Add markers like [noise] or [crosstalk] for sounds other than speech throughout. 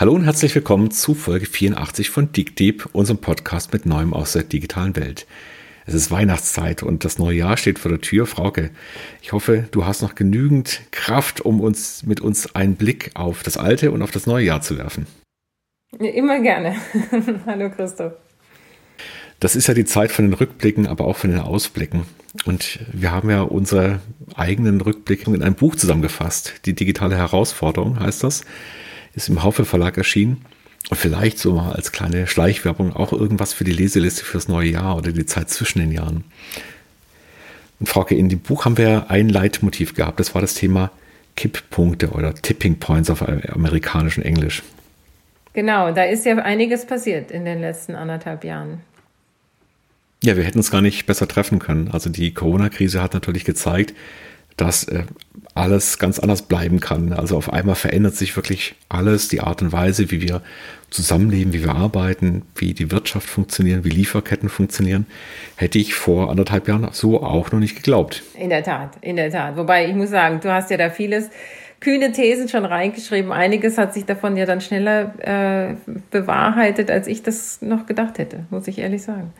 Hallo und herzlich willkommen zu Folge 84 von DigDeep, unserem Podcast mit Neuem aus der digitalen Welt. Es ist Weihnachtszeit und das neue Jahr steht vor der Tür. Frauke, ich hoffe, du hast noch genügend Kraft, um uns mit uns einen Blick auf das alte und auf das neue Jahr zu werfen. Immer gerne. [laughs] Hallo Christoph. Das ist ja die Zeit von den Rückblicken, aber auch von den Ausblicken. Und wir haben ja unsere eigenen Rückblicke in einem Buch zusammengefasst. Die digitale Herausforderung heißt das ist im Haufe Verlag erschienen. Und vielleicht so mal als kleine Schleichwerbung auch irgendwas für die Leseliste fürs neue Jahr oder die Zeit zwischen den Jahren. Und Frauke, in dem Buch haben wir ein Leitmotiv gehabt. Das war das Thema Kipppunkte oder Tipping Points auf amerikanischem Englisch. Genau, da ist ja einiges passiert in den letzten anderthalb Jahren. Ja, wir hätten uns gar nicht besser treffen können. Also die Corona-Krise hat natürlich gezeigt, dass äh, alles ganz anders bleiben kann. Also auf einmal verändert sich wirklich alles, die Art und Weise, wie wir zusammenleben, wie wir arbeiten, wie die Wirtschaft funktioniert, wie Lieferketten funktionieren, hätte ich vor anderthalb Jahren so auch noch nicht geglaubt. In der Tat, in der Tat. Wobei ich muss sagen, du hast ja da vieles kühne Thesen schon reingeschrieben. Einiges hat sich davon ja dann schneller äh, bewahrheitet, als ich das noch gedacht hätte, muss ich ehrlich sagen.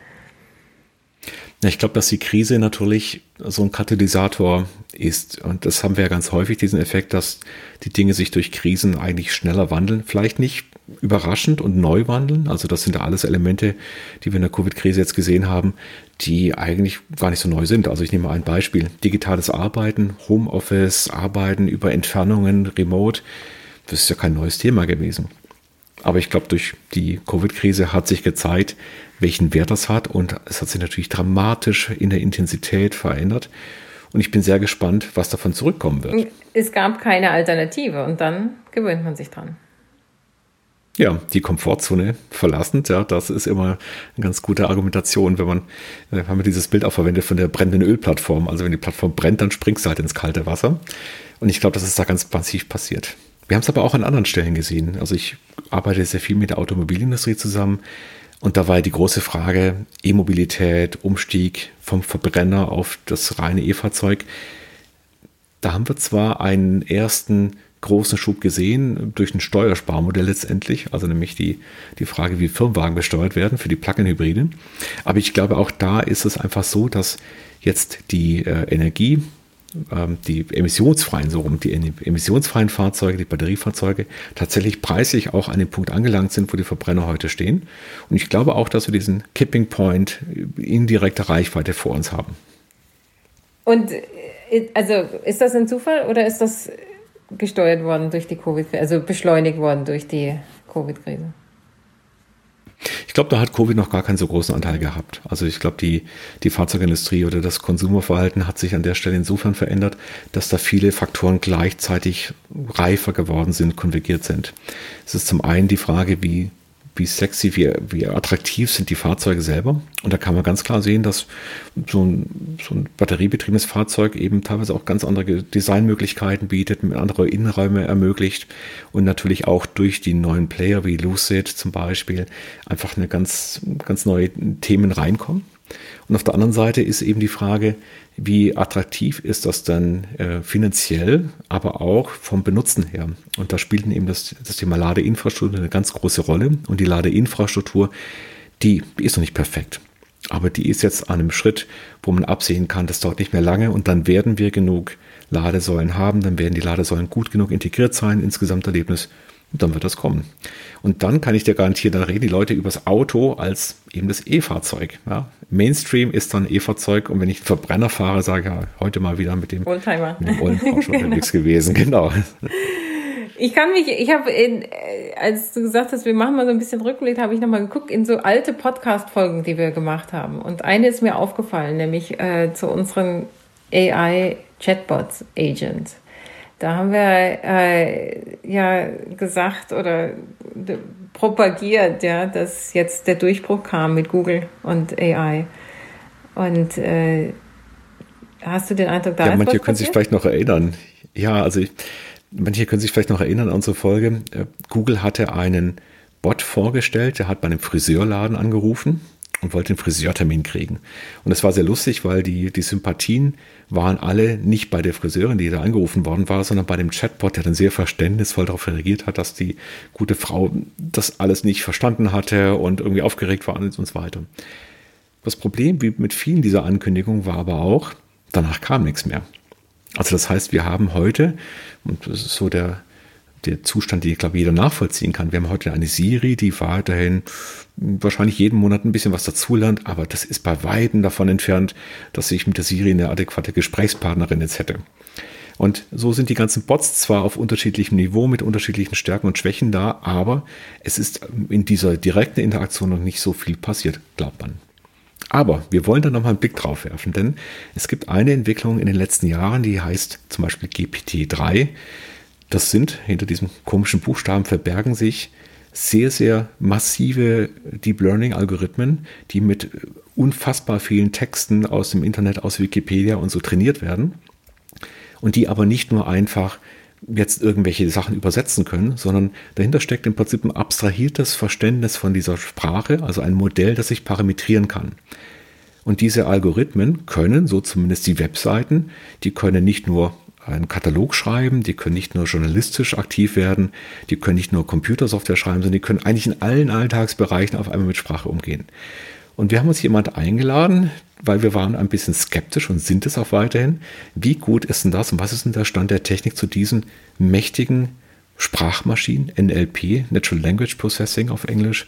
Ich glaube, dass die Krise natürlich so ein Katalysator ist. Und das haben wir ja ganz häufig, diesen Effekt, dass die Dinge sich durch Krisen eigentlich schneller wandeln. Vielleicht nicht überraschend und neu wandeln. Also das sind ja alles Elemente, die wir in der Covid-Krise jetzt gesehen haben, die eigentlich gar nicht so neu sind. Also ich nehme ein Beispiel. Digitales Arbeiten, Homeoffice, Arbeiten über Entfernungen, Remote. Das ist ja kein neues Thema gewesen. Aber ich glaube, durch die Covid-Krise hat sich gezeigt, welchen Wert das hat. Und es hat sich natürlich dramatisch in der Intensität verändert. Und ich bin sehr gespannt, was davon zurückkommen wird. Es gab keine Alternative und dann gewöhnt man sich dran. Ja, die Komfortzone verlassen, ja, das ist immer eine ganz gute Argumentation, wenn man, äh, haben wir dieses Bild auch verwendet von der brennenden Ölplattform. Also wenn die Plattform brennt, dann springst du halt ins kalte Wasser. Und ich glaube, das ist da ganz massiv passiert. Wir haben es aber auch an anderen Stellen gesehen. Also ich arbeite sehr viel mit der Automobilindustrie zusammen. Und da war ja die große Frage E-Mobilität, Umstieg vom Verbrenner auf das reine E-Fahrzeug. Da haben wir zwar einen ersten großen Schub gesehen durch ein Steuersparmodell letztendlich, also nämlich die, die Frage, wie Firmenwagen besteuert werden für die Plug-in-Hybriden. Aber ich glaube, auch da ist es einfach so, dass jetzt die äh, Energie, die emissionsfreien, so rum, die emissionsfreien Fahrzeuge, die Batteriefahrzeuge tatsächlich preislich auch an den Punkt angelangt sind, wo die Verbrenner heute stehen. Und ich glaube auch, dass wir diesen Kipping Point in direkter Reichweite vor uns haben. Und äh, also ist das ein Zufall oder ist das gesteuert worden durch die Covid-Krise, also beschleunigt worden durch die Covid-Krise? Ich glaube, da hat Covid noch gar keinen so großen Anteil gehabt. Also ich glaube, die, die Fahrzeugindustrie oder das Konsumerverhalten hat sich an der Stelle insofern verändert, dass da viele Faktoren gleichzeitig reifer geworden sind, konvergiert sind. Es ist zum einen die Frage, wie wie sexy, wie, wie attraktiv sind die Fahrzeuge selber. Und da kann man ganz klar sehen, dass so ein, so ein batteriebetriebenes Fahrzeug eben teilweise auch ganz andere Designmöglichkeiten bietet, andere Innenräume ermöglicht und natürlich auch durch die neuen Player wie Lucid zum Beispiel einfach eine ganz, ganz neue Themen reinkommen. Und auf der anderen Seite ist eben die Frage, wie attraktiv ist das dann äh, finanziell, aber auch vom Benutzen her. Und da spielt eben das, das Thema Ladeinfrastruktur eine ganz große Rolle. Und die Ladeinfrastruktur, die, die ist noch nicht perfekt. Aber die ist jetzt an einem Schritt, wo man absehen kann, das dauert nicht mehr lange und dann werden wir genug Ladesäulen haben, dann werden die Ladesäulen gut genug integriert sein ins Gesamterlebnis und dann wird das kommen. Und dann kann ich dir garantieren, dann reden die Leute über das Auto als eben das E-Fahrzeug. Ja. Mainstream ist dann E-Fahrzeug und wenn ich einen Verbrenner fahre, sage ich ja heute mal wieder mit dem Oldtimer, mit dem Oldtimer [laughs] schon unterwegs gewesen. Genau. Ich kann mich, ich habe, als du gesagt hast, wir machen mal so ein bisschen Rückblick, habe ich nochmal geguckt in so alte Podcast-Folgen, die wir gemacht haben. Und eine ist mir aufgefallen, nämlich äh, zu unseren AI-Chatbots-Agent. Da haben wir äh, ja gesagt oder propagiert, ja, dass jetzt der Durchbruch kam mit Google und AI. Und äh, hast du den Eindruck, da ja, manche können sich vielleicht noch erinnern. Ja, also ich, manche können sich vielleicht noch erinnern an unsere Folge. Äh, Google hatte einen Bot vorgestellt, der hat bei einem Friseurladen angerufen und wollte einen Friseurtermin kriegen. Und es war sehr lustig, weil die, die Sympathien waren alle nicht bei der Friseurin, die da angerufen worden war, sondern bei dem Chatbot, der dann sehr verständnisvoll darauf reagiert hat, dass die gute Frau das alles nicht verstanden hatte und irgendwie aufgeregt war und so weiter. Das Problem, wie mit vielen dieser Ankündigungen, war aber auch, danach kam nichts mehr. Also das heißt, wir haben heute, und das ist so der, der Zustand, den ich glaube jeder nachvollziehen kann. Wir haben heute eine Siri, die weiterhin wahrscheinlich jeden Monat ein bisschen was dazulernt, aber das ist bei Weitem davon entfernt, dass ich mit der Siri eine adäquate Gesprächspartnerin jetzt hätte. Und so sind die ganzen Bots zwar auf unterschiedlichem Niveau mit unterschiedlichen Stärken und Schwächen da, aber es ist in dieser direkten Interaktion noch nicht so viel passiert, glaubt man. Aber wir wollen da nochmal einen Blick drauf werfen, denn es gibt eine Entwicklung in den letzten Jahren, die heißt zum Beispiel GPT-3. Das sind, hinter diesem komischen Buchstaben verbergen sich sehr, sehr massive Deep Learning Algorithmen, die mit unfassbar vielen Texten aus dem Internet, aus Wikipedia und so trainiert werden. Und die aber nicht nur einfach jetzt irgendwelche Sachen übersetzen können, sondern dahinter steckt im Prinzip ein abstrahiertes Verständnis von dieser Sprache, also ein Modell, das sich parametrieren kann. Und diese Algorithmen können, so zumindest die Webseiten, die können nicht nur einen Katalog schreiben, die können nicht nur journalistisch aktiv werden, die können nicht nur Computersoftware schreiben, sondern die können eigentlich in allen Alltagsbereichen auf einmal mit Sprache umgehen. Und wir haben uns jemand eingeladen, weil wir waren ein bisschen skeptisch und sind es auch weiterhin. Wie gut ist denn das und was ist denn der Stand der Technik zu diesen mächtigen Sprachmaschinen, NLP, Natural Language Processing auf Englisch.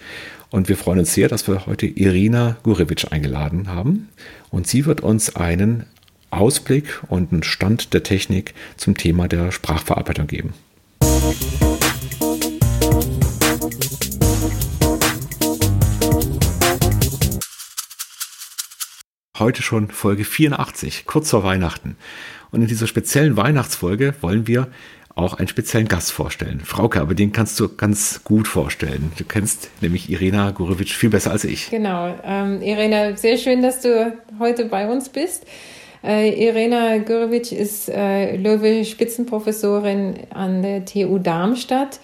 Und wir freuen uns sehr, dass wir heute Irina Gurevich eingeladen haben. Und sie wird uns einen Ausblick und einen Stand der Technik zum Thema der Sprachverarbeitung geben. Heute schon Folge 84, kurz vor Weihnachten. Und in dieser speziellen Weihnachtsfolge wollen wir auch einen speziellen Gast vorstellen. Frauke, aber den kannst du ganz gut vorstellen. Du kennst nämlich Irena Gurewitsch viel besser als ich. Genau. Ähm, Irena, sehr schön, dass du heute bei uns bist. Äh, Irena Gurewitsch ist äh, Löwe-Spitzenprofessorin an der TU Darmstadt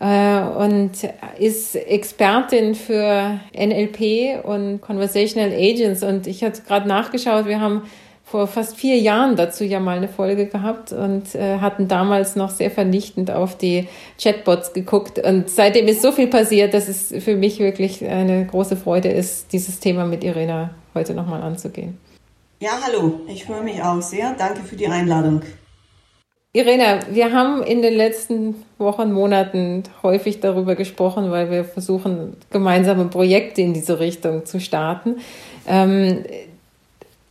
äh, und ist Expertin für NLP und Conversational Agents. Und ich hatte gerade nachgeschaut, wir haben vor fast vier Jahren dazu ja mal eine Folge gehabt und äh, hatten damals noch sehr vernichtend auf die Chatbots geguckt. Und seitdem ist so viel passiert, dass es für mich wirklich eine große Freude ist, dieses Thema mit Irena heute nochmal anzugehen. Ja, hallo, ich freue mich auch sehr. Danke für die Einladung. Irena, wir haben in den letzten Wochen, Monaten häufig darüber gesprochen, weil wir versuchen, gemeinsame Projekte in diese Richtung zu starten, ähm,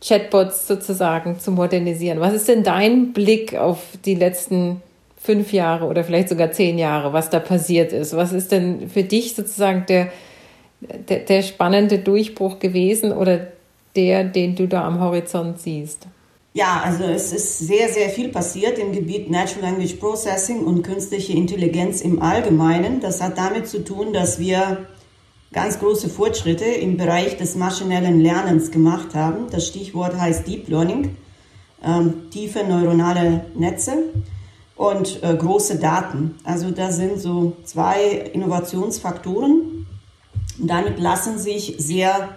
Chatbots sozusagen zu modernisieren. Was ist denn dein Blick auf die letzten fünf Jahre oder vielleicht sogar zehn Jahre, was da passiert ist? Was ist denn für dich sozusagen der, der, der spannende Durchbruch gewesen oder der, den du da am Horizont siehst? Ja, also es ist sehr, sehr viel passiert im Gebiet Natural Language Processing und künstliche Intelligenz im Allgemeinen. Das hat damit zu tun, dass wir ganz große Fortschritte im Bereich des maschinellen Lernens gemacht haben. Das Stichwort heißt Deep Learning, ähm, tiefe neuronale Netze und äh, große Daten. Also da sind so zwei Innovationsfaktoren. Damit lassen sich sehr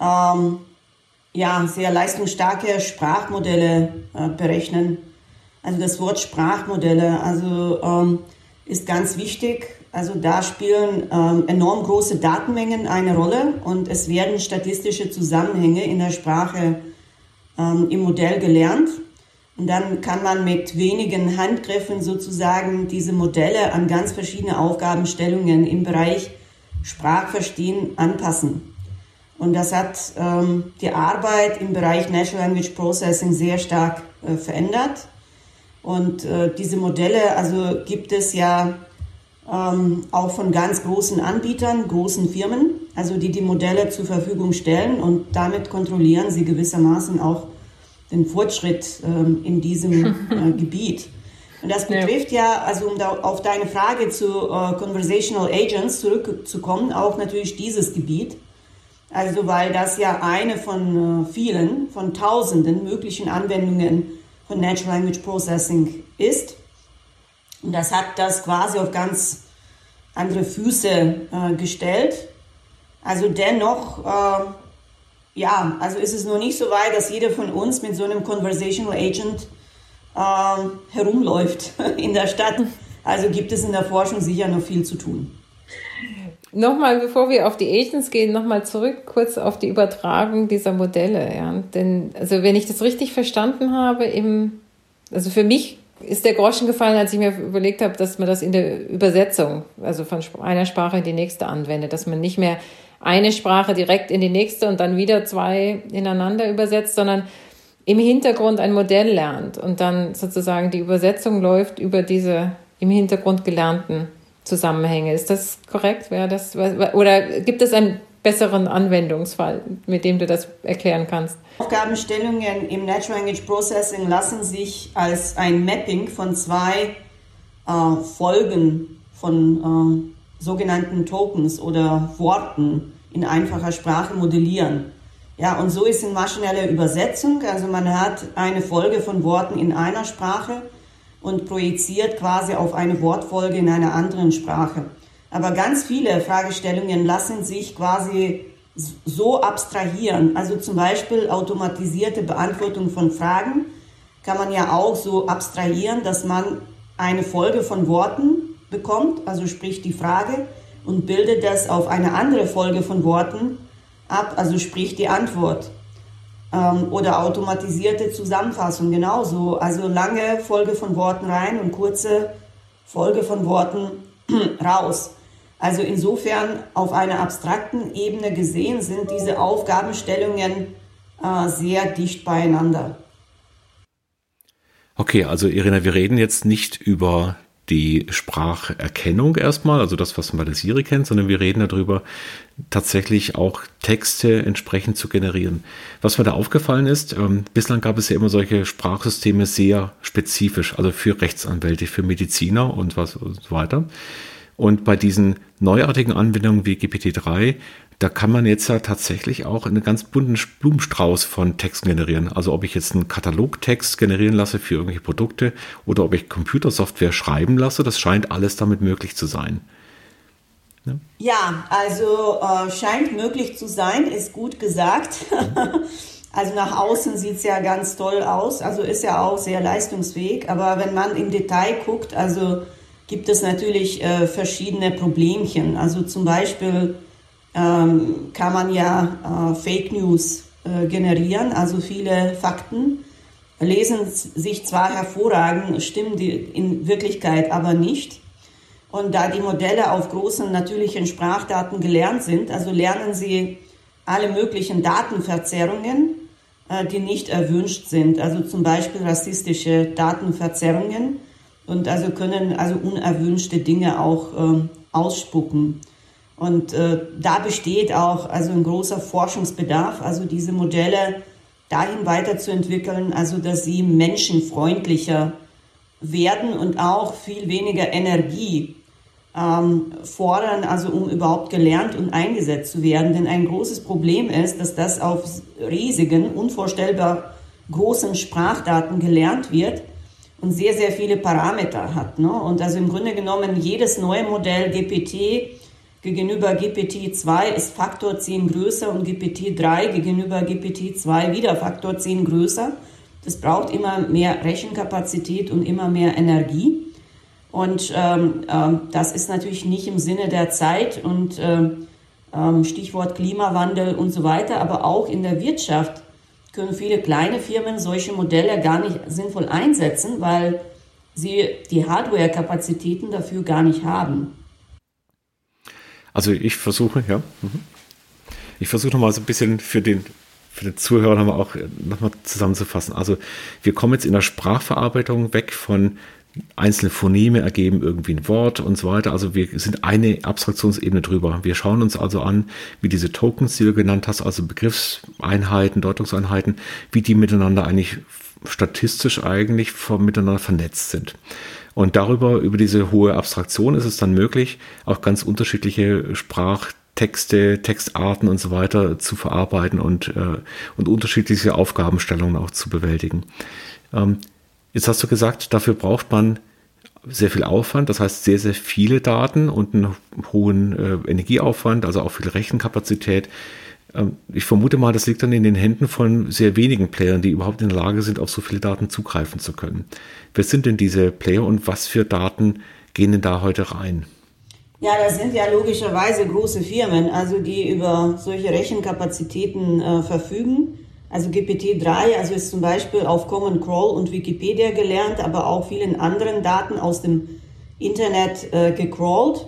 ähm, ja, sehr leistungsstarke Sprachmodelle äh, berechnen. Also das Wort Sprachmodelle also, ähm, ist ganz wichtig. Also da spielen ähm, enorm große Datenmengen eine Rolle und es werden statistische Zusammenhänge in der Sprache ähm, im Modell gelernt. Und dann kann man mit wenigen Handgriffen sozusagen diese Modelle an ganz verschiedene Aufgabenstellungen im Bereich Sprachverstehen anpassen. Und das hat ähm, die Arbeit im Bereich Natural Language Processing sehr stark äh, verändert. Und äh, diese Modelle, also gibt es ja ähm, auch von ganz großen Anbietern, großen Firmen, also die die Modelle zur Verfügung stellen und damit kontrollieren sie gewissermaßen auch den Fortschritt ähm, in diesem äh, [laughs] Gebiet. Und das betrifft ja, also um da auf deine Frage zu äh, Conversational Agents zurückzukommen, auch natürlich dieses Gebiet. Also weil das ja eine von äh, vielen, von tausenden möglichen Anwendungen von Natural Language Processing ist. Und das hat das quasi auf ganz andere Füße äh, gestellt. Also dennoch, äh, ja, also ist es noch nicht so weit, dass jeder von uns mit so einem Conversational Agent äh, herumläuft [laughs] in der Stadt. Also gibt es in der Forschung sicher noch viel zu tun. Nochmal, bevor wir auf die Agents gehen, nochmal zurück kurz auf die Übertragung dieser Modelle. Ja. Denn, also wenn ich das richtig verstanden habe, im, also für mich ist der Groschen gefallen, als ich mir überlegt habe, dass man das in der Übersetzung, also von einer Sprache in die nächste anwendet, dass man nicht mehr eine Sprache direkt in die nächste und dann wieder zwei ineinander übersetzt, sondern im Hintergrund ein Modell lernt und dann sozusagen die Übersetzung läuft über diese im Hintergrund gelernten Zusammenhänge. Ist das korrekt? Wäre das, oder gibt es einen besseren Anwendungsfall, mit dem du das erklären kannst? Aufgabenstellungen im Natural Language Processing lassen sich als ein Mapping von zwei äh, Folgen von äh, sogenannten Tokens oder Worten in einfacher Sprache modellieren. Ja, und so ist in maschineller Übersetzung, also man hat eine Folge von Worten in einer Sprache und projiziert quasi auf eine Wortfolge in einer anderen Sprache. Aber ganz viele Fragestellungen lassen sich quasi so abstrahieren. Also zum Beispiel automatisierte Beantwortung von Fragen kann man ja auch so abstrahieren, dass man eine Folge von Worten bekommt, also sprich die Frage, und bildet das auf eine andere Folge von Worten ab, also sprich die Antwort ähm, oder automatisierte Zusammenfassung genauso. Also lange Folge von Worten rein und kurze Folge von Worten [clears throat] raus. Also insofern auf einer abstrakten Ebene gesehen sind diese Aufgabenstellungen äh, sehr dicht beieinander. Okay, also Irina, wir reden jetzt nicht über die Spracherkennung erstmal, also das, was man bei der Siri kennt, sondern wir reden darüber, tatsächlich auch Texte entsprechend zu generieren. Was mir da aufgefallen ist, ähm, bislang gab es ja immer solche Sprachsysteme sehr spezifisch, also für Rechtsanwälte, für Mediziner und was und so weiter. Und bei diesen neuartigen Anwendungen wie GPT-3 da kann man jetzt ja tatsächlich auch einen ganz bunten Blumenstrauß von Texten generieren. Also ob ich jetzt einen Katalogtext generieren lasse für irgendwelche Produkte oder ob ich Computersoftware schreiben lasse, das scheint alles damit möglich zu sein. Ja, ja also äh, scheint möglich zu sein, ist gut gesagt. [laughs] Also nach außen sieht es ja ganz toll aus, also ist ja auch sehr leistungsfähig, aber wenn man im Detail guckt, also gibt es natürlich äh, verschiedene Problemchen. Also zum Beispiel ähm, kann man ja äh, Fake News äh, generieren, also viele Fakten lesen sich zwar hervorragend, stimmen die in Wirklichkeit aber nicht. Und da die Modelle auf großen natürlichen Sprachdaten gelernt sind, also lernen sie alle möglichen Datenverzerrungen, äh, die nicht erwünscht sind, also zum Beispiel rassistische Datenverzerrungen und also können also unerwünschte Dinge auch ähm, ausspucken. Und äh, da besteht auch also ein großer Forschungsbedarf, also diese Modelle dahin weiterzuentwickeln, also dass sie menschenfreundlicher werden und auch viel weniger Energie ähm, fordern, also um überhaupt gelernt und eingesetzt zu werden. Denn ein großes Problem ist, dass das auf riesigen, unvorstellbar großen Sprachdaten gelernt wird und sehr, sehr viele Parameter hat. Ne? Und also im Grunde genommen jedes neue Modell GPT gegenüber GPT-2 ist Faktor 10 größer und GPT-3 gegenüber GPT-2 wieder Faktor 10 größer. Das braucht immer mehr Rechenkapazität und immer mehr Energie. Und ähm, ähm, das ist natürlich nicht im Sinne der Zeit und ähm, ähm Stichwort Klimawandel und so weiter, aber auch in der Wirtschaft können viele kleine Firmen solche Modelle gar nicht sinnvoll einsetzen, weil sie die Hardware-Kapazitäten dafür gar nicht haben. Also ich versuche, ja. Mhm. Ich versuche nochmal so ein bisschen für den, für den Zuhörer nochmal auch äh, nochmal zusammenzufassen. Also wir kommen jetzt in der Sprachverarbeitung weg von einzelne Phoneme ergeben irgendwie ein Wort und so weiter. Also wir sind eine Abstraktionsebene drüber. Wir schauen uns also an, wie diese Tokens, die du genannt hast, also Begriffseinheiten, Deutungseinheiten, wie die miteinander eigentlich statistisch eigentlich miteinander vernetzt sind. Und darüber, über diese hohe Abstraktion ist es dann möglich, auch ganz unterschiedliche Sprachtexte, Textarten und so weiter zu verarbeiten und, äh, und unterschiedliche Aufgabenstellungen auch zu bewältigen. Ähm, jetzt hast du gesagt, dafür braucht man sehr viel Aufwand, das heißt sehr, sehr viele Daten und einen hohen äh, Energieaufwand, also auch viel Rechenkapazität. Ähm, ich vermute mal, das liegt dann in den Händen von sehr wenigen Playern, die überhaupt in der Lage sind, auf so viele Daten zugreifen zu können. Wer sind denn diese Player und was für Daten gehen denn da heute rein? Ja, das sind ja logischerweise große Firmen, also die über solche Rechenkapazitäten äh, verfügen. Also GPT-3, also ist zum Beispiel auf Common Crawl und Wikipedia gelernt, aber auch vielen anderen Daten aus dem Internet äh, gecrawlt.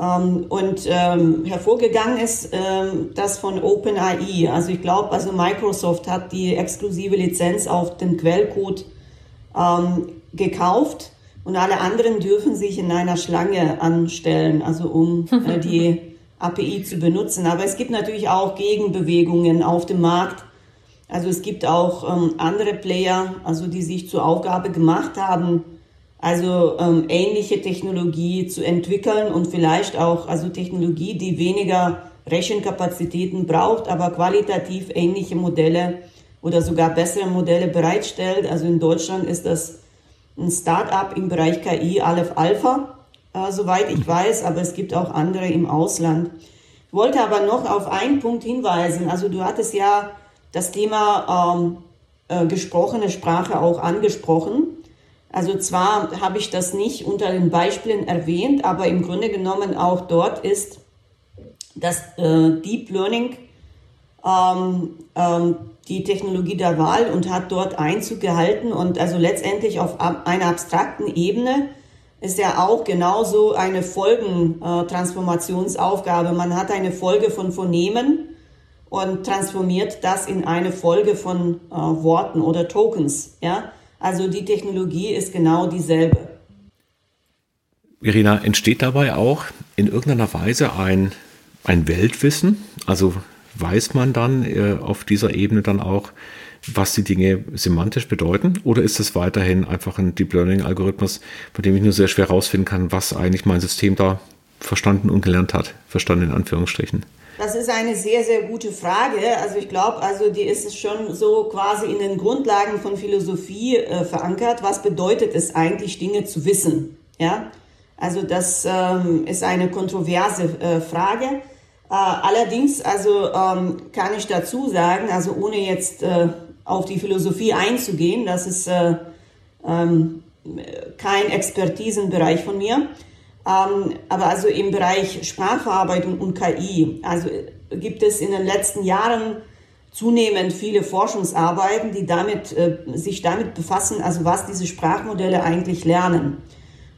Ähm, und ähm, hervorgegangen ist ähm, das von OpenAI. Also ich glaube, also Microsoft hat die exklusive Lizenz auf den Quellcode ähm, gekauft und alle anderen dürfen sich in einer Schlange anstellen, also um äh, die [laughs] API zu benutzen. Aber es gibt natürlich auch Gegenbewegungen auf dem Markt also es gibt auch ähm, andere Player, also die sich zur Aufgabe gemacht haben, also ähm, ähnliche Technologie zu entwickeln und vielleicht auch also Technologie, die weniger Rechenkapazitäten braucht, aber qualitativ ähnliche Modelle oder sogar bessere Modelle bereitstellt. Also in Deutschland ist das ein Start-up im Bereich KI, Aleph Alpha, äh, soweit ich weiß, aber es gibt auch andere im Ausland. Ich wollte aber noch auf einen Punkt hinweisen. Also du hattest ja das Thema ähm, äh, gesprochene Sprache auch angesprochen. Also zwar habe ich das nicht unter den Beispielen erwähnt, aber im Grunde genommen auch dort ist das äh, Deep Learning ähm, ähm, die Technologie der Wahl und hat dort Einzug gehalten und also letztendlich auf einer abstrakten Ebene ist ja auch genauso eine Folgentransformationsaufgabe. Man hat eine Folge von Phonemen und transformiert das in eine Folge von äh, Worten oder Tokens. Ja? Also die Technologie ist genau dieselbe. Irina, entsteht dabei auch in irgendeiner Weise ein, ein Weltwissen? Also weiß man dann äh, auf dieser Ebene dann auch, was die Dinge semantisch bedeuten? Oder ist es weiterhin einfach ein Deep Learning-Algorithmus, bei dem ich nur sehr schwer herausfinden kann, was eigentlich mein System da verstanden und gelernt hat? Verstanden in Anführungsstrichen. Das ist eine sehr, sehr gute Frage. Also ich glaube, also die ist schon so quasi in den Grundlagen von Philosophie äh, verankert. Was bedeutet es eigentlich, Dinge zu wissen? Ja, also das ähm, ist eine kontroverse äh, Frage. Äh, allerdings, also ähm, kann ich dazu sagen, also ohne jetzt äh, auf die Philosophie einzugehen, das ist äh, ähm, kein Expertisenbereich von mir. Ähm, aber also im Bereich Sprachverarbeitung und KI, also gibt es in den letzten Jahren zunehmend viele Forschungsarbeiten, die damit, äh, sich damit befassen, also was diese Sprachmodelle eigentlich lernen.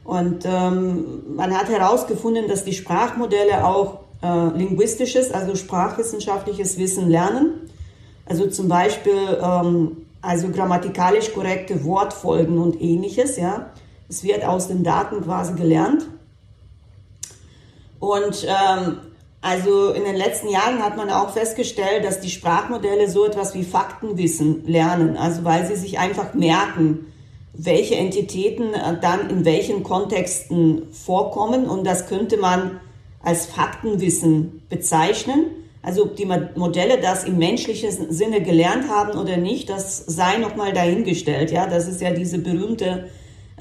Und ähm, man hat herausgefunden, dass die Sprachmodelle auch äh, linguistisches, also sprachwissenschaftliches Wissen lernen. Also zum Beispiel ähm, also grammatikalisch korrekte Wortfolgen und ähnliches. Ja, es wird aus den Daten quasi gelernt. Und ähm, also in den letzten Jahren hat man auch festgestellt, dass die Sprachmodelle so etwas wie Faktenwissen lernen, also weil sie sich einfach merken, welche Entitäten äh, dann in welchen Kontexten vorkommen und das könnte man als Faktenwissen bezeichnen. Also ob die Modelle das im menschlichen Sinne gelernt haben oder nicht, das sei nochmal dahingestellt. Ja, das ist ja diese berühmte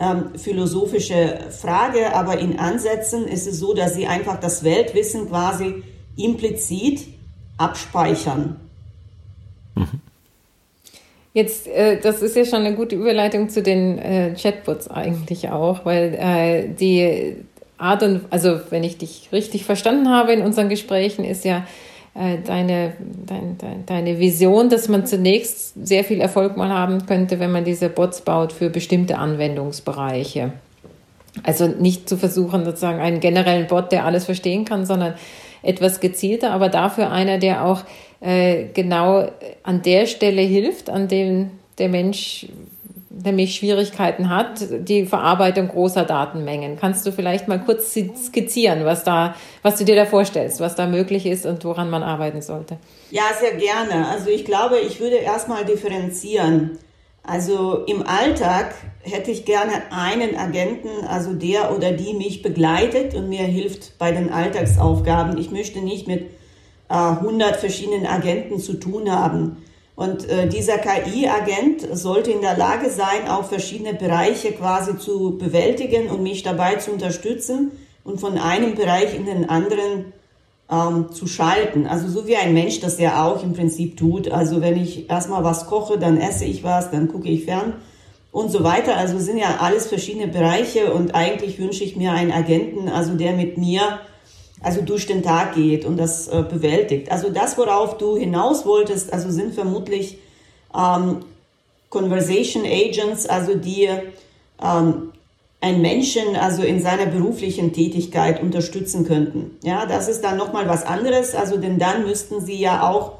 ähm, philosophische Frage, aber in Ansätzen ist es so, dass sie einfach das Weltwissen quasi implizit abspeichern. Mhm. Jetzt, äh, das ist ja schon eine gute Überleitung zu den äh, Chatbots eigentlich auch, weil äh, die Art und, also wenn ich dich richtig verstanden habe in unseren Gesprächen, ist ja, äh, deine, dein, dein, deine Vision, dass man zunächst sehr viel Erfolg mal haben könnte, wenn man diese Bots baut für bestimmte Anwendungsbereiche. Also nicht zu versuchen, sozusagen einen generellen Bot, der alles verstehen kann, sondern etwas gezielter, aber dafür einer, der auch äh, genau an der Stelle hilft, an dem der Mensch nämlich Schwierigkeiten hat, die Verarbeitung großer Datenmengen. Kannst du vielleicht mal kurz skizzieren, was da, was du dir da vorstellst, was da möglich ist und woran man arbeiten sollte? Ja, sehr gerne. Also ich glaube, ich würde erstmal differenzieren. Also im Alltag hätte ich gerne einen Agenten, also der oder die mich begleitet und mir hilft bei den Alltagsaufgaben. Ich möchte nicht mit äh, 100 verschiedenen Agenten zu tun haben. Und äh, dieser KI-Agent sollte in der Lage sein, auch verschiedene Bereiche quasi zu bewältigen und mich dabei zu unterstützen und von einem Bereich in den anderen ähm, zu schalten. Also so wie ein Mensch das ja auch im Prinzip tut. Also wenn ich erstmal was koche, dann esse ich was, dann gucke ich fern und so weiter. Also sind ja alles verschiedene Bereiche und eigentlich wünsche ich mir einen Agenten, also der mit mir also durch den Tag geht und das äh, bewältigt. Also das, worauf du hinaus wolltest, also sind vermutlich ähm, Conversation Agents, also die ähm, einen Menschen also in seiner beruflichen Tätigkeit unterstützen könnten. Ja, das ist dann nochmal was anderes, also denn dann müssten sie ja auch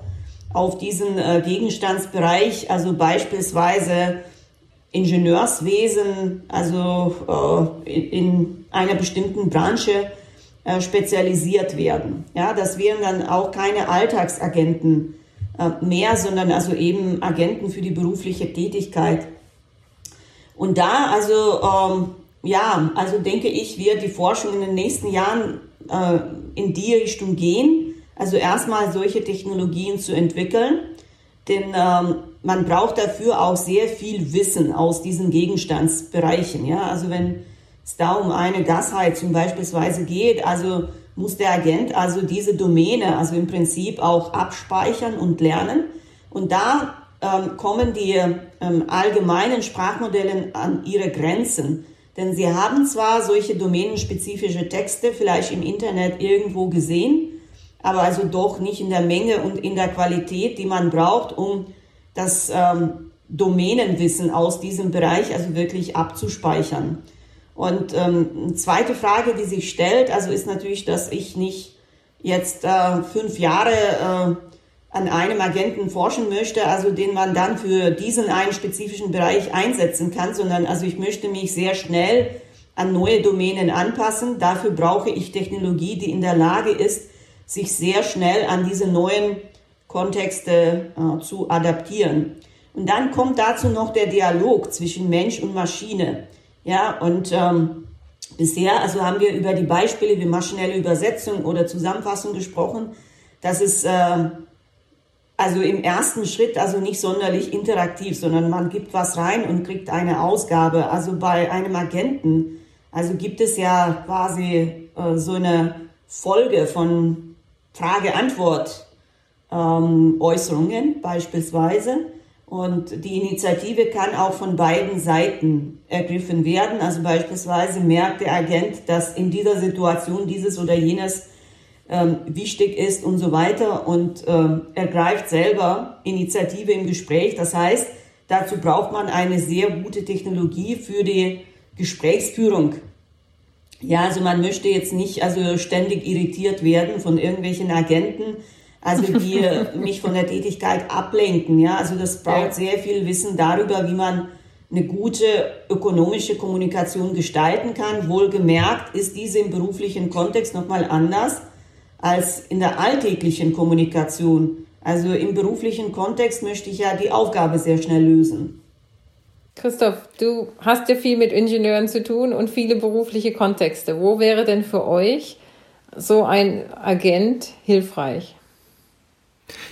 auf diesen äh, Gegenstandsbereich, also beispielsweise Ingenieurswesen, also äh, in einer bestimmten Branche äh, spezialisiert werden. Ja, das wären dann auch keine Alltagsagenten äh, mehr, sondern also eben Agenten für die berufliche Tätigkeit. Und da also ähm, ja, also denke ich, wird die Forschung in den nächsten Jahren äh, in die Richtung gehen. Also erstmal solche Technologien zu entwickeln, denn ähm, man braucht dafür auch sehr viel Wissen aus diesen Gegenstandsbereichen. Ja, also wenn es da um eine Gasheizung beispielsweise geht, also muss der Agent also diese Domäne, also im Prinzip auch abspeichern und lernen. Und da ähm, kommen die ähm, allgemeinen Sprachmodelle an ihre Grenzen. Denn sie haben zwar solche domänenspezifische Texte vielleicht im Internet irgendwo gesehen, aber also doch nicht in der Menge und in der Qualität, die man braucht, um das ähm, Domänenwissen aus diesem Bereich also wirklich abzuspeichern. Und ähm, eine zweite Frage, die sich stellt, also ist natürlich, dass ich nicht jetzt äh, fünf Jahre äh, an einem Agenten forschen möchte, also den man dann für diesen einen spezifischen Bereich einsetzen kann, sondern also ich möchte mich sehr schnell an neue Domänen anpassen. Dafür brauche ich Technologie, die in der Lage ist, sich sehr schnell an diese neuen Kontexte äh, zu adaptieren. Und dann kommt dazu noch der Dialog zwischen Mensch und Maschine. Ja, und ähm, bisher, also haben wir über die Beispiele wie maschinelle Übersetzung oder Zusammenfassung gesprochen. Das ist äh, also im ersten Schritt also nicht sonderlich interaktiv, sondern man gibt was rein und kriegt eine Ausgabe. Also bei einem Agenten, also gibt es ja quasi äh, so eine Folge von Frage-Antwort-Äußerungen ähm, beispielsweise. Und die Initiative kann auch von beiden Seiten ergriffen werden. Also beispielsweise merkt der Agent, dass in dieser Situation dieses oder jenes ähm, wichtig ist und so weiter und ähm, ergreift selber Initiative im Gespräch. Das heißt, dazu braucht man eine sehr gute Technologie für die Gesprächsführung. Ja, also man möchte jetzt nicht also ständig irritiert werden von irgendwelchen Agenten, also die [laughs] mich von der Tätigkeit ablenken. Ja, also das braucht sehr viel Wissen darüber, wie man eine gute ökonomische Kommunikation gestalten kann. Wohlgemerkt ist diese im beruflichen Kontext nochmal anders als in der alltäglichen Kommunikation. Also im beruflichen Kontext möchte ich ja die Aufgabe sehr schnell lösen. Christoph, du hast ja viel mit Ingenieuren zu tun und viele berufliche Kontexte. Wo wäre denn für euch so ein Agent hilfreich?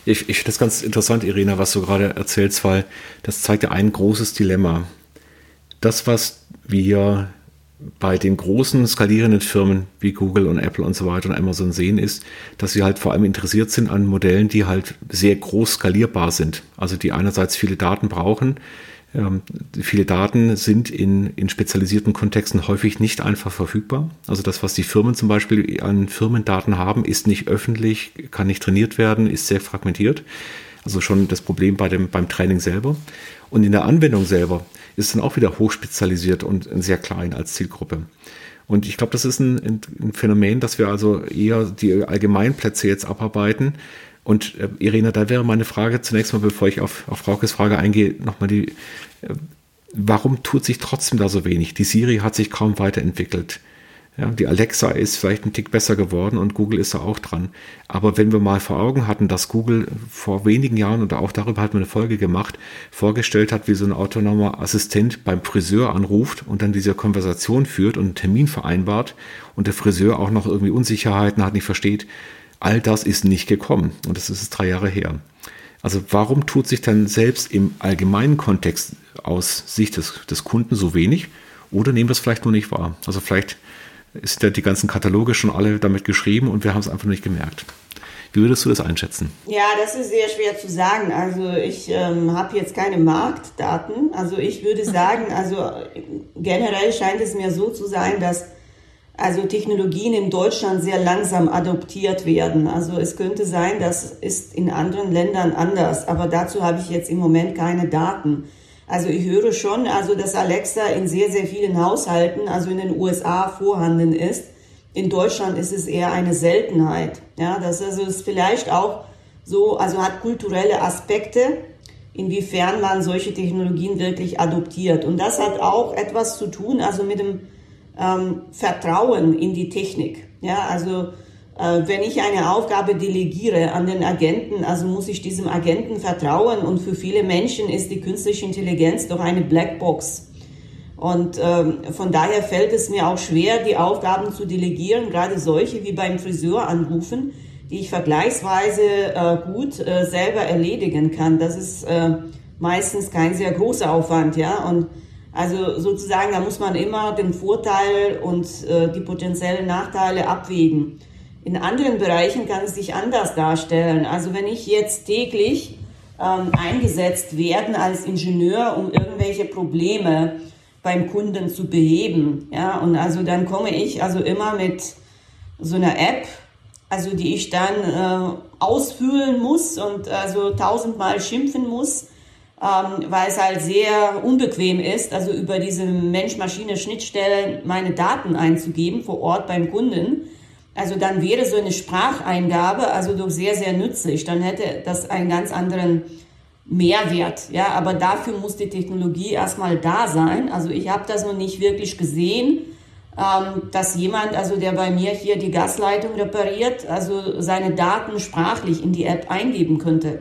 Ich, ich finde das ganz interessant, Irina, was du gerade erzählst, weil das zeigt ja ein großes Dilemma. Das, was wir bei den großen skalierenden Firmen wie Google und Apple und so weiter und Amazon sehen, ist, dass sie halt vor allem interessiert sind an Modellen, die halt sehr groß skalierbar sind. Also die einerseits viele Daten brauchen, ähm, viele Daten sind in, in spezialisierten Kontexten häufig nicht einfach verfügbar. Also das, was die Firmen zum Beispiel an Firmendaten haben, ist nicht öffentlich, kann nicht trainiert werden, ist sehr fragmentiert. Also schon das Problem bei dem, beim Training selber. Und in der Anwendung selber ist dann auch wieder hochspezialisiert und sehr klein als Zielgruppe. Und ich glaube, das ist ein, ein, Phänomen, dass wir also eher die Allgemeinplätze jetzt abarbeiten, und äh, Irina, da wäre meine Frage zunächst mal, bevor ich auf, auf Fraukes Frage eingehe, nochmal die, äh, warum tut sich trotzdem da so wenig? Die Siri hat sich kaum weiterentwickelt. Ja, die Alexa ist vielleicht ein Tick besser geworden und Google ist da auch dran. Aber wenn wir mal vor Augen hatten, dass Google vor wenigen Jahren, oder auch darüber hat man eine Folge gemacht, vorgestellt hat, wie so ein autonomer Assistent beim Friseur anruft und dann diese Konversation führt und einen Termin vereinbart und der Friseur auch noch irgendwie Unsicherheiten hat, nicht versteht, All das ist nicht gekommen und das ist drei Jahre her. Also warum tut sich dann selbst im allgemeinen Kontext aus Sicht des, des Kunden so wenig? Oder nehmen das vielleicht nur nicht wahr? Also vielleicht ist ja die ganzen Kataloge schon alle damit geschrieben und wir haben es einfach nicht gemerkt. Wie würdest du das einschätzen? Ja, das ist sehr schwer zu sagen. Also ich ähm, habe jetzt keine Marktdaten. Also ich würde sagen, also generell scheint es mir so zu sein, dass also Technologien in Deutschland sehr langsam adoptiert werden. Also es könnte sein, das ist in anderen Ländern anders, aber dazu habe ich jetzt im Moment keine Daten. Also ich höre schon, also dass Alexa in sehr, sehr vielen Haushalten, also in den USA vorhanden ist. In Deutschland ist es eher eine Seltenheit. Ja, das also ist vielleicht auch so, also hat kulturelle Aspekte, inwiefern man solche Technologien wirklich adoptiert. Und das hat auch etwas zu tun, also mit dem ähm, Vertrauen in die Technik. Ja, also äh, wenn ich eine Aufgabe delegiere an den Agenten, also muss ich diesem Agenten vertrauen. Und für viele Menschen ist die künstliche Intelligenz doch eine Blackbox. Und ähm, von daher fällt es mir auch schwer, die Aufgaben zu delegieren, gerade solche wie beim Friseur anrufen, die ich vergleichsweise äh, gut äh, selber erledigen kann. Das ist äh, meistens kein sehr großer Aufwand, ja. Und also sozusagen, da muss man immer den Vorteil und äh, die potenziellen Nachteile abwägen. In anderen Bereichen kann es sich anders darstellen. Also wenn ich jetzt täglich ähm, eingesetzt werden als Ingenieur, um irgendwelche Probleme beim Kunden zu beheben, ja, und also dann komme ich also immer mit so einer App, also die ich dann äh, ausfüllen muss und also tausendmal schimpfen muss, ähm, weil es halt sehr unbequem ist, also über diese Mensch-Maschine-Schnittstelle meine Daten einzugeben vor Ort beim Kunden. Also dann wäre so eine Spracheingabe also doch sehr, sehr nützlich. Dann hätte das einen ganz anderen Mehrwert. Ja, aber dafür muss die Technologie erstmal da sein. Also ich habe das noch nicht wirklich gesehen, ähm, dass jemand, also der bei mir hier die Gasleitung repariert, also seine Daten sprachlich in die App eingeben könnte.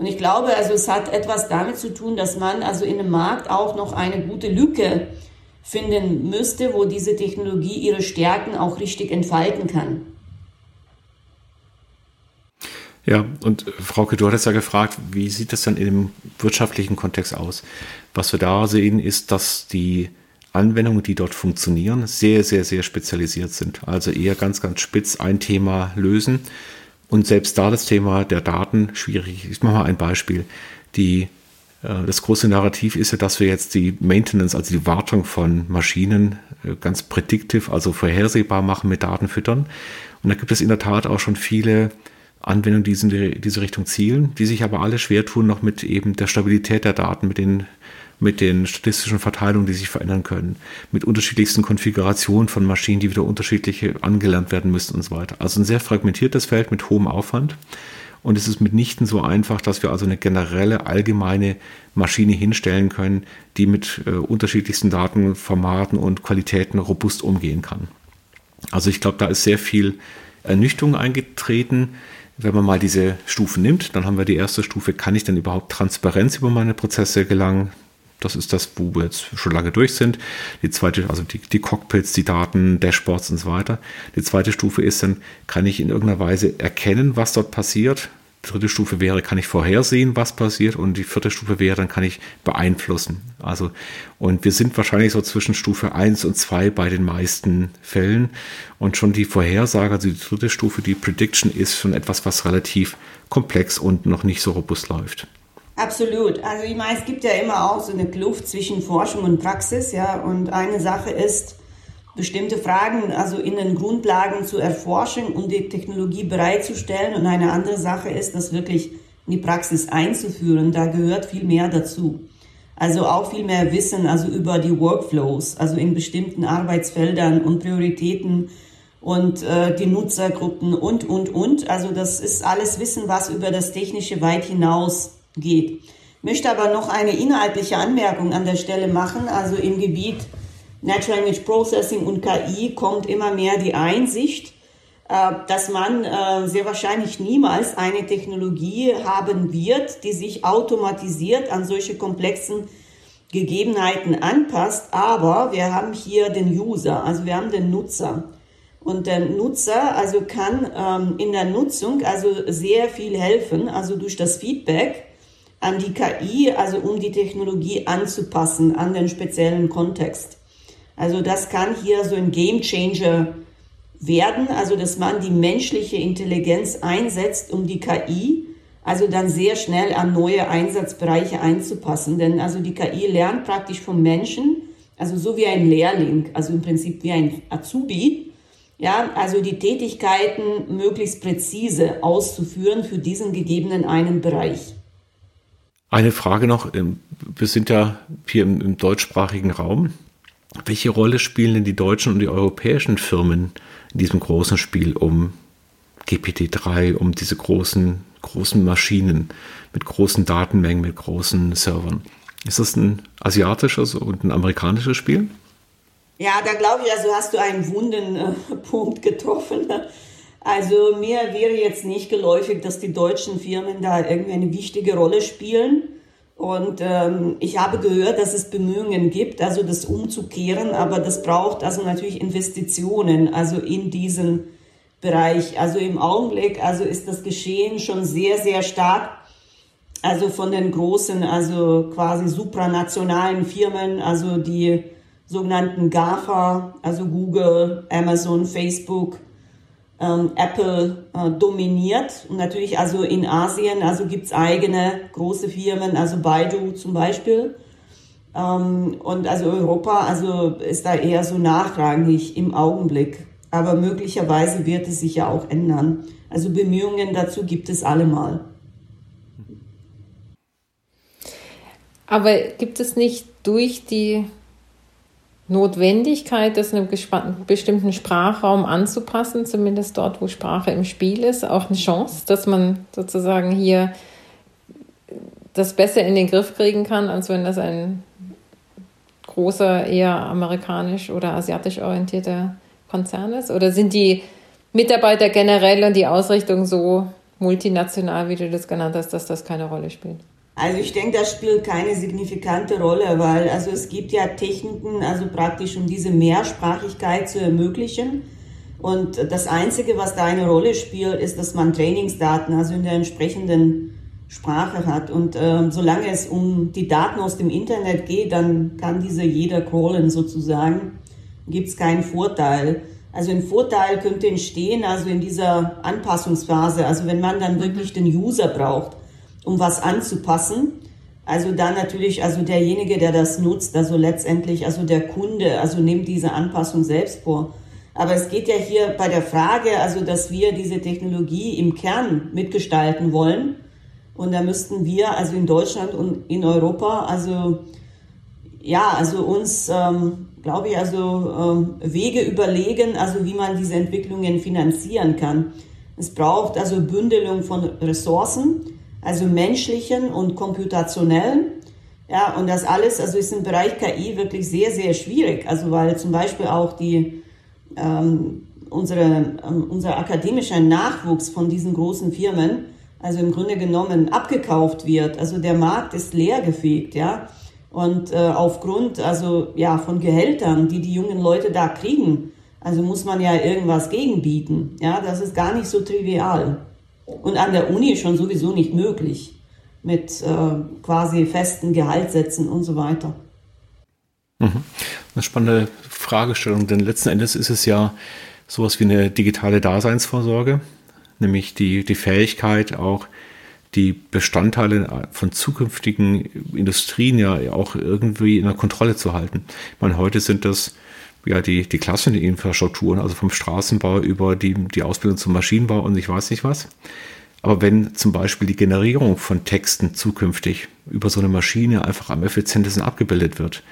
Und ich glaube, also es hat etwas damit zu tun, dass man also in dem Markt auch noch eine gute Lücke finden müsste, wo diese Technologie ihre Stärken auch richtig entfalten kann. Ja, und Frauke, du hattest ja gefragt, wie sieht das dann im wirtschaftlichen Kontext aus? Was wir da sehen, ist, dass die Anwendungen, die dort funktionieren, sehr, sehr, sehr spezialisiert sind. Also eher ganz, ganz spitz ein Thema lösen und selbst da das Thema der Daten schwierig. Ich mache mal ein Beispiel. Die, äh, das große Narrativ ist ja, dass wir jetzt die Maintenance, also die Wartung von Maschinen äh, ganz predictive, also vorhersehbar machen mit Daten füttern. Und da gibt es in der Tat auch schon viele Anwendungen, die in diese Richtung zielen, die sich aber alle schwer tun noch mit eben der Stabilität der Daten, mit den mit den statistischen Verteilungen, die sich verändern können, mit unterschiedlichsten Konfigurationen von Maschinen, die wieder unterschiedliche angelernt werden müssen und so weiter. Also ein sehr fragmentiertes Feld mit hohem Aufwand. Und es ist mitnichten so einfach, dass wir also eine generelle, allgemeine Maschine hinstellen können, die mit äh, unterschiedlichsten Datenformaten und Qualitäten robust umgehen kann. Also ich glaube, da ist sehr viel Ernüchterung eingetreten. Wenn man mal diese Stufen nimmt, dann haben wir die erste Stufe, kann ich denn überhaupt Transparenz über meine Prozesse gelangen? Das ist das, wo wir jetzt schon lange durch sind. Die zweite, also die, die Cockpits, die Daten, Dashboards und so weiter. Die zweite Stufe ist dann, kann ich in irgendeiner Weise erkennen, was dort passiert? Die dritte Stufe wäre, kann ich vorhersehen, was passiert? Und die vierte Stufe wäre, dann kann ich beeinflussen. Also, und wir sind wahrscheinlich so zwischen Stufe 1 und 2 bei den meisten Fällen. Und schon die Vorhersage, also die dritte Stufe, die Prediction, ist schon etwas, was relativ komplex und noch nicht so robust läuft. Absolut. Also ich meine, es gibt ja immer auch so eine Kluft zwischen Forschung und Praxis, ja. Und eine Sache ist, bestimmte Fragen, also in den Grundlagen zu erforschen und um die Technologie bereitzustellen. Und eine andere Sache ist, das wirklich in die Praxis einzuführen. Da gehört viel mehr dazu. Also auch viel mehr Wissen, also über die Workflows, also in bestimmten Arbeitsfeldern und Prioritäten und äh, die Nutzergruppen und, und, und. Also das ist alles Wissen, was über das Technische weit hinaus geht. Möchte aber noch eine inhaltliche Anmerkung an der Stelle machen. Also im Gebiet Natural Language Processing und KI kommt immer mehr die Einsicht, äh, dass man äh, sehr wahrscheinlich niemals eine Technologie haben wird, die sich automatisiert an solche komplexen Gegebenheiten anpasst. Aber wir haben hier den User, also wir haben den Nutzer. Und der Nutzer also kann ähm, in der Nutzung also sehr viel helfen, also durch das Feedback an die KI, also um die Technologie anzupassen an den speziellen Kontext. Also das kann hier so ein Game Changer werden, also dass man die menschliche Intelligenz einsetzt, um die KI also dann sehr schnell an neue Einsatzbereiche einzupassen. Denn also die KI lernt praktisch vom Menschen, also so wie ein Lehrling, also im Prinzip wie ein Azubi, ja, also die Tätigkeiten möglichst präzise auszuführen für diesen gegebenen einen Bereich. Eine Frage noch, ähm, wir sind ja hier im, im deutschsprachigen Raum. Welche Rolle spielen denn die deutschen und die europäischen Firmen in diesem großen Spiel um GPT-3, um diese großen, großen Maschinen mit großen Datenmengen, mit großen Servern? Ist das ein asiatisches und ein amerikanisches Spiel? Ja, da glaube ich, also hast du einen wunden äh, Punkt getroffen. Also mir wäre jetzt nicht geläufig, dass die deutschen Firmen da irgendwie eine wichtige Rolle spielen. Und ähm, ich habe gehört, dass es Bemühungen gibt, also das umzukehren, aber das braucht also natürlich Investitionen, also in diesen Bereich. Also im Augenblick, also ist das Geschehen schon sehr, sehr stark, also von den großen, also quasi supranationalen Firmen, also die sogenannten GAFA, also Google, Amazon, Facebook, ähm, Apple äh, dominiert. Und natürlich also in Asien, also gibt's eigene große Firmen, also Baidu zum Beispiel. Ähm, und also Europa, also ist da eher so nachrangig im Augenblick. Aber möglicherweise wird es sich ja auch ändern. Also Bemühungen dazu gibt es allemal. Aber gibt es nicht durch die Notwendigkeit, das einem bestimmten Sprachraum anzupassen, zumindest dort, wo Sprache im Spiel ist, auch eine Chance, dass man sozusagen hier das besser in den Griff kriegen kann, als wenn das ein großer, eher amerikanisch oder asiatisch orientierter Konzern ist? Oder sind die Mitarbeiter generell und die Ausrichtung so multinational, wie du das genannt hast, dass das keine Rolle spielt? Also ich denke, das spielt keine signifikante Rolle, weil also es gibt ja Techniken, also praktisch um diese Mehrsprachigkeit zu ermöglichen. Und das Einzige, was da eine Rolle spielt, ist, dass man Trainingsdaten, also in der entsprechenden Sprache hat. Und äh, solange es um die Daten aus dem Internet geht, dann kann diese jeder crawlen sozusagen. Gibt es keinen Vorteil. Also ein Vorteil könnte entstehen, also in dieser Anpassungsphase, also wenn man dann wirklich den User braucht um was anzupassen. Also dann natürlich, also derjenige, der das nutzt, also letztendlich, also der Kunde, also nimmt diese Anpassung selbst vor. Aber es geht ja hier bei der Frage, also dass wir diese Technologie im Kern mitgestalten wollen. Und da müssten wir, also in Deutschland und in Europa, also ja, also uns, ähm, glaube ich, also ähm, Wege überlegen, also wie man diese Entwicklungen finanzieren kann. Es braucht also Bündelung von Ressourcen also menschlichen und computationellen. Ja, und das alles, also ist im Bereich KI wirklich sehr, sehr schwierig. Also weil zum Beispiel auch die, ähm, unsere, ähm, unser akademischer Nachwuchs von diesen großen Firmen, also im Grunde genommen abgekauft wird. Also der Markt ist leergefegt, ja. Und äh, aufgrund also ja von Gehältern, die die jungen Leute da kriegen, also muss man ja irgendwas gegenbieten. Ja, das ist gar nicht so trivial. Und an der Uni schon sowieso nicht möglich mit äh, quasi festen Gehaltssätzen und so weiter. Mhm. Eine spannende Fragestellung, denn letzten Endes ist es ja sowas wie eine digitale Daseinsvorsorge, nämlich die, die Fähigkeit, auch die Bestandteile von zukünftigen Industrien ja auch irgendwie in der Kontrolle zu halten. Ich meine, heute sind das ja, die, die klassischen Infrastrukturen, also vom Straßenbau über die, die Ausbildung zum Maschinenbau und ich weiß nicht was. Aber wenn zum Beispiel die Generierung von Texten zukünftig über so eine Maschine einfach am effizientesten abgebildet wird,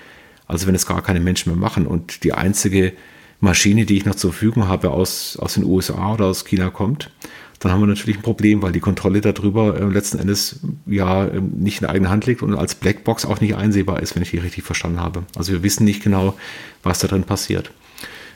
also wenn es gar keine Menschen mehr machen und die einzige Maschine, die ich noch zur Verfügung habe, aus, aus den USA oder aus China kommt, dann haben wir natürlich ein Problem, weil die Kontrolle darüber äh, letzten Endes ja äh, nicht in eigener Hand liegt und als Blackbox auch nicht einsehbar ist, wenn ich die richtig verstanden habe. Also wir wissen nicht genau, was da drin passiert.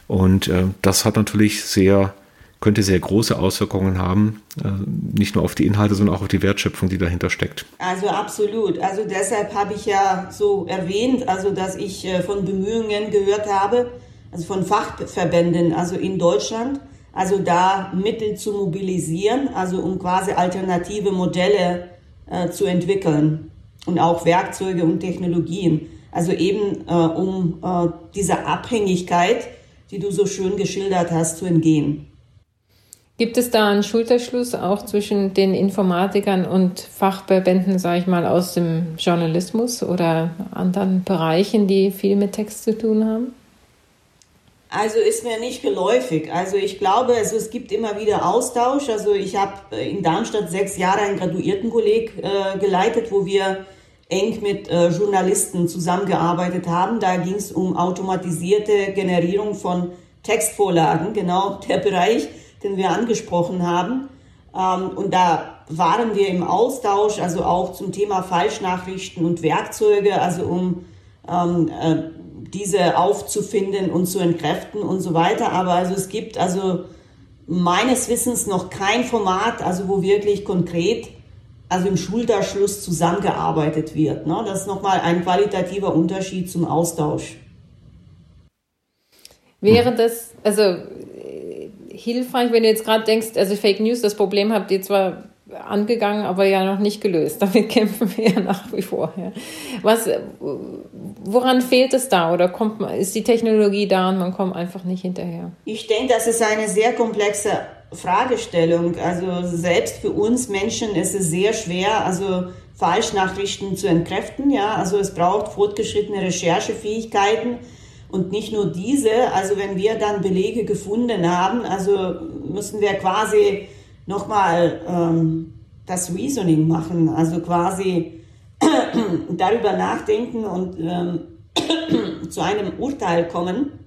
Und äh, das hat natürlich sehr, könnte sehr große Auswirkungen haben, äh, nicht nur auf die Inhalte, sondern auch auf die Wertschöpfung, die dahinter steckt. Also absolut. Also deshalb habe ich ja so erwähnt, also dass ich äh, von Bemühungen gehört habe, also von Fachverbänden, also in Deutschland, also da Mittel zu mobilisieren, also um quasi alternative Modelle äh, zu entwickeln und auch Werkzeuge und Technologien. Also eben äh, um äh, dieser Abhängigkeit, die du so schön geschildert hast, zu entgehen. Gibt es da einen Schulterschluss auch zwischen den Informatikern und Fachverbänden, sage ich mal, aus dem Journalismus oder anderen Bereichen, die viel mit Text zu tun haben? Also ist mir nicht geläufig. Also ich glaube, also es gibt immer wieder Austausch. Also ich habe äh, in Darmstadt sechs Jahre ein Graduiertenkolleg äh, geleitet, wo wir eng mit äh, Journalisten zusammengearbeitet haben. Da ging es um automatisierte Generierung von Textvorlagen, genau [laughs] der Bereich, den wir angesprochen haben. Ähm, und da waren wir im Austausch, also auch zum Thema Falschnachrichten und Werkzeuge, also um ähm, äh, diese aufzufinden und zu entkräften und so weiter. Aber also es gibt also meines Wissens noch kein Format, also wo wirklich konkret, also im Schulterschluss zusammengearbeitet wird. Ne? Das ist nochmal ein qualitativer Unterschied zum Austausch. Wäre das, also hilfreich, wenn du jetzt gerade denkst, also Fake News, das Problem habt ihr zwar angegangen, aber ja noch nicht gelöst. [laughs] Damit kämpfen wir ja nach wie vor. Ja. Was, woran fehlt es da oder kommt, ist die Technologie da und man kommt einfach nicht hinterher? Ich denke, das ist eine sehr komplexe Fragestellung. Also selbst für uns Menschen ist es sehr schwer, also Falschnachrichten zu entkräften. Ja, also es braucht fortgeschrittene Recherchefähigkeiten. Und nicht nur diese, also wenn wir dann Belege gefunden haben, also müssen wir quasi nochmal ähm, das Reasoning machen, also quasi [clears throat] darüber nachdenken und ähm, [clears throat] zu einem Urteil kommen.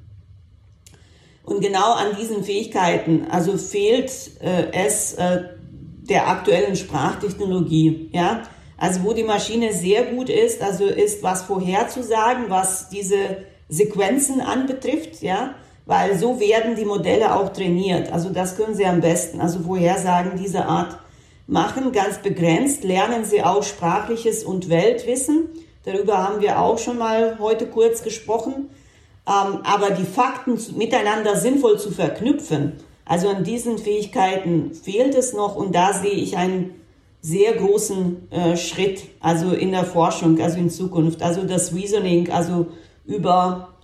Und genau an diesen Fähigkeiten, also fehlt äh, es äh, der aktuellen Sprachtechnologie, ja. Also wo die Maschine sehr gut ist, also ist was vorherzusagen, was diese Sequenzen anbetrifft, ja weil so werden die Modelle auch trainiert. Also das können sie am besten. Also Vorhersagen dieser Art machen, ganz begrenzt, lernen sie auch sprachliches und Weltwissen. Darüber haben wir auch schon mal heute kurz gesprochen. Ähm, aber die Fakten miteinander sinnvoll zu verknüpfen, also an diesen Fähigkeiten fehlt es noch und da sehe ich einen sehr großen äh, Schritt, also in der Forschung, also in Zukunft. Also das Reasoning, also über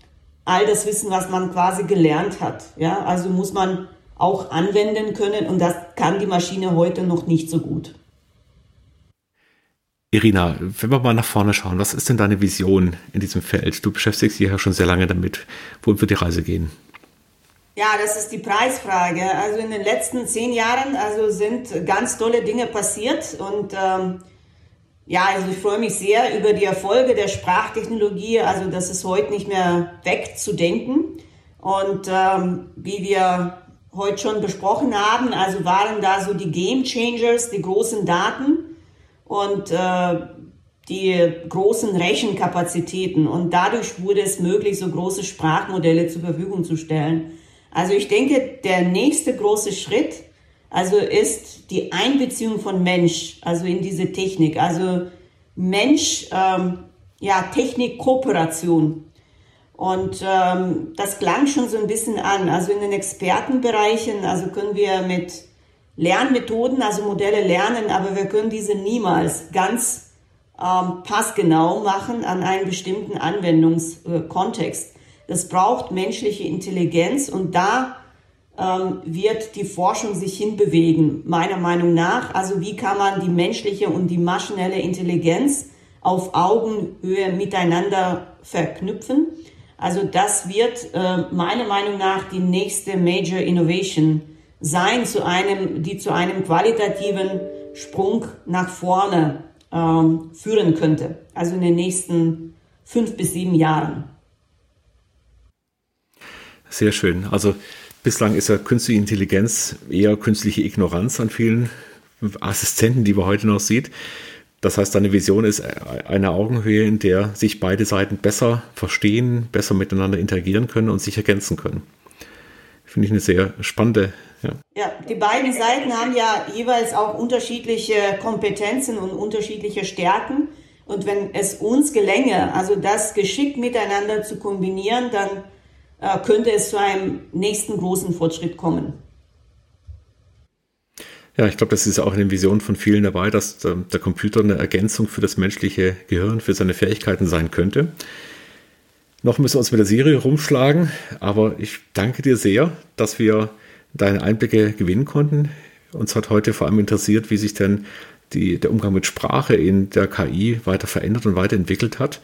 all das Wissen, was man quasi gelernt hat. Ja, also muss man auch anwenden können und das kann die Maschine heute noch nicht so gut. Irina, wenn wir mal nach vorne schauen, was ist denn deine Vision in diesem Feld? Du beschäftigst dich ja schon sehr lange damit. Wo wird die Reise gehen? Ja, das ist die Preisfrage. Also in den letzten zehn Jahren also sind ganz tolle Dinge passiert und ähm, ja, also ich freue mich sehr über die Erfolge der Sprachtechnologie. Also das ist heute nicht mehr wegzudenken. Und ähm, wie wir heute schon besprochen haben, also waren da so die Game Changers, die großen Daten und äh, die großen Rechenkapazitäten. Und dadurch wurde es möglich, so große Sprachmodelle zur Verfügung zu stellen. Also ich denke, der nächste große Schritt also ist die Einbeziehung von Mensch, also in diese Technik, also Mensch, ähm, ja, Technik-Kooperation. Und ähm, das klang schon so ein bisschen an. Also in den Expertenbereichen, also können wir mit Lernmethoden, also Modelle lernen, aber wir können diese niemals ganz ähm, passgenau machen an einen bestimmten Anwendungskontext. Das braucht menschliche Intelligenz und da ähm, wird die Forschung sich hinbewegen, meiner Meinung nach. Also wie kann man die menschliche und die maschinelle Intelligenz auf Augenhöhe miteinander verknüpfen? Also das wird äh, meiner Meinung nach die nächste Major Innovation sein, zu einem, die zu einem qualitativen Sprung nach vorne ähm, führen könnte. Also in den nächsten fünf bis sieben Jahren. Sehr schön. Also Bislang ist ja künstliche Intelligenz eher künstliche Ignoranz an vielen Assistenten, die man heute noch sieht. Das heißt, deine Vision ist eine Augenhöhe, in der sich beide Seiten besser verstehen, besser miteinander interagieren können und sich ergänzen können. Finde ich eine sehr spannende. Ja. ja, die beiden Seiten haben ja jeweils auch unterschiedliche Kompetenzen und unterschiedliche Stärken. Und wenn es uns gelänge, also das geschickt miteinander zu kombinieren, dann könnte es zu einem nächsten großen Fortschritt kommen. Ja, ich glaube, das ist auch eine Vision von vielen dabei, dass ähm, der Computer eine Ergänzung für das menschliche Gehirn, für seine Fähigkeiten sein könnte. Noch müssen wir uns mit der Serie rumschlagen, aber ich danke dir sehr, dass wir deine Einblicke gewinnen konnten. Uns hat heute vor allem interessiert, wie sich denn die, der Umgang mit Sprache in der KI weiter verändert und weiterentwickelt hat.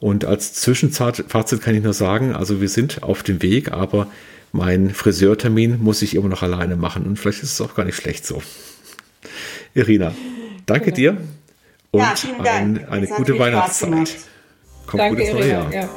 Und als Zwischenfazit kann ich nur sagen, also wir sind auf dem Weg, aber mein Friseurtermin muss ich immer noch alleine machen und vielleicht ist es auch gar nicht schlecht so. [laughs] Irina, danke genau. dir und ja, ein, eine gute Weihnachtszeit. Kommt danke, gut ins neue Jahr. Ja.